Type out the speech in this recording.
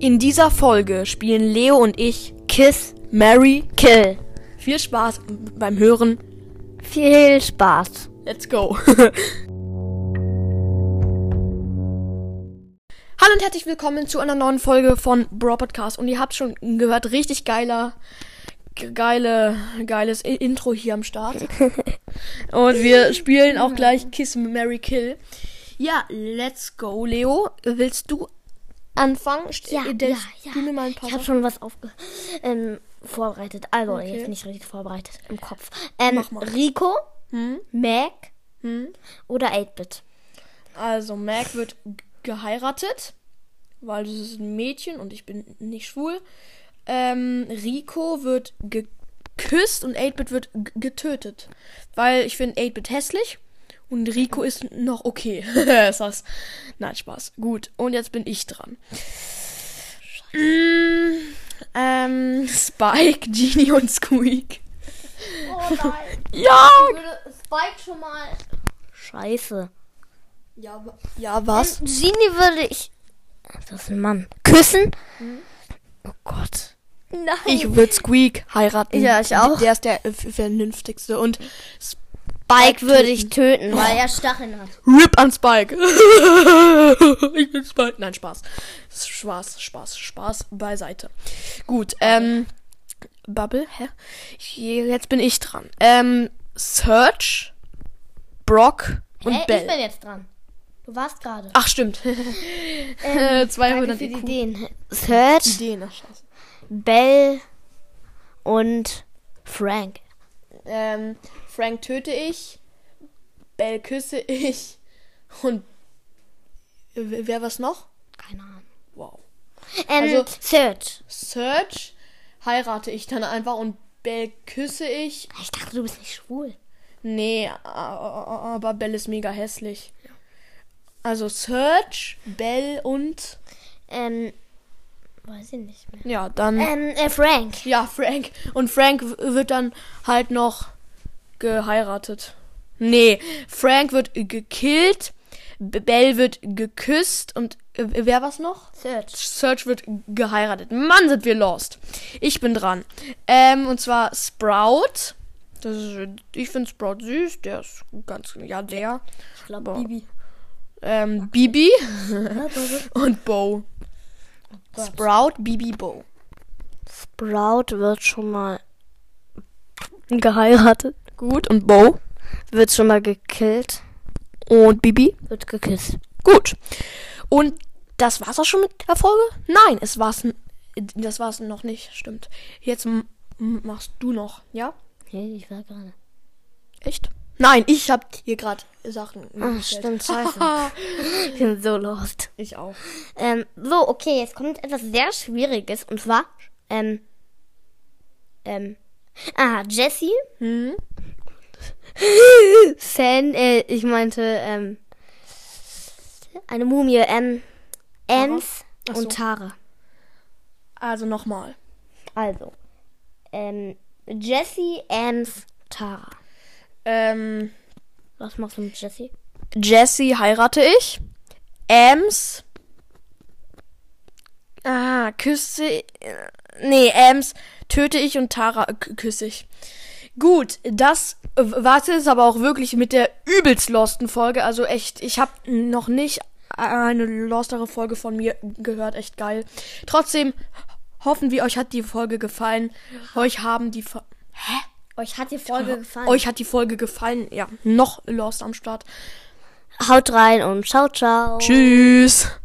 In dieser Folge spielen Leo und ich Kiss, Mary, Kill. Viel Spaß beim Hören. Viel Spaß. Let's go. Hallo und herzlich willkommen zu einer neuen Folge von Bro Podcast. Und ihr habt schon gehört, richtig geiler, ge- geile, geiles I- Intro hier am Start. und wir spielen auch gleich Kiss, Mary, Kill. Ja, let's go. Leo, willst du anfangen? Ja, äh, ja, ja. Ich habe schon was aufge ähm, vorbereitet. Also, Okay. jetzt bin ich richtig vorbereitet im Kopf. Ähm. Rico, Hm? Mac Hm? oder 8-Bit. Also, Mac wird geheiratet, weil das ist ein Mädchen und ich bin nicht schwul. Ähm, Rico wird geküsst und 8-Bit wird getötet. Weil ich finde 8-Bit hässlich und Rico ist noch okay. ist das? Nein, Spaß. Gut, und jetzt bin ich dran. Mm, ähm, Spike, Genie und Squeak. Oh nein. Ja! Ich würde Spike schon mal. Scheiße. Ja, ja was? Genie würde ich. Das ist ein Mann. Küssen? Oh Gott. Nein. Ich würde Squeak heiraten. Ja, ich auch. Der ist der äh, vernünftigste. Und Spike würde ich töten, weil er Stacheln hat. RIP an Spike. ich bin Spike. Nein, Spaß. Spaß, Spaß, Spaß beiseite. Gut, ähm. Bubble, hä? Jetzt bin ich dran. Ähm, Search, Brock und Hä? Ich Bell. bin jetzt dran. Du warst gerade. Ach, stimmt. Ähm, 200 Danke für die IQ. Ideen. Search, Ideen, ach. Bell und Frank. Ähm, Frank töte ich, Bell küsse ich und wer was noch? Keine Ahnung. Wow. Ähm, Also- Search. Search heirate ich dann einfach und Bell küsse ich. Ich dachte, du bist nicht schwul. Nee, aber Bell ist mega hässlich. Also Search, Bell und Ähm, weiß ich nicht mehr. ja, dann Ähm, äh, Frank. ja, Frank und Frank wird dann halt noch geheiratet. Nee, Frank wird gekillt, B- Bell wird geküsst und äh, wer was noch? Search. Search wird geheiratet. Mann, sind wir lost. Ich bin dran. Ähm, und zwar Sprout. Das ist, ich finde Sprout süß. Der ist ganz, ja, der. Ich glaube. Bibi. Ähm, Bibi und Bo. Gott. Sprout, Bibi, Bo. Sprout wird schon mal geheiratet. Gut, und Bo. Wird schon mal gekillt. Und Bibi. Wird geküsst. Gut. Und das war's auch schon mit der Folge? Nein, es war's. Das war's noch nicht, stimmt. Jetzt machst du noch, ja? Hey, ich war gerade. Echt? Nein, ich hab hier gerade Sachen. Ach, stimmt, scheiße. ich bin so lost. Ich auch. Ähm, so, okay, jetzt kommt etwas sehr Schwieriges. Und zwar, ähm, ähm, ah, Jessie, Hm? San, äh, ich meinte, ähm, eine Mumie, ähm, Ems so. und Tara. Also nochmal. Also, ähm, Jessie, Ems, Tara. Ähm, Was machst du mit Jessie? Jessie heirate ich. Ems. Ah, küsse. äh, Nee, Ems töte ich und Tara k- küsse ich. Gut, das war es aber auch wirklich mit der übelst losten Folge. Also echt, ich habe noch nicht eine lostere Folge von mir gehört. Echt geil. Trotzdem hoffen wir, euch hat die Folge gefallen. Euch haben die... Fo Hä? Euch hat die Folge gefallen. Euch hat die Folge gefallen. Ja, noch lost am Start. Haut rein und ciao, ciao. Tschüss.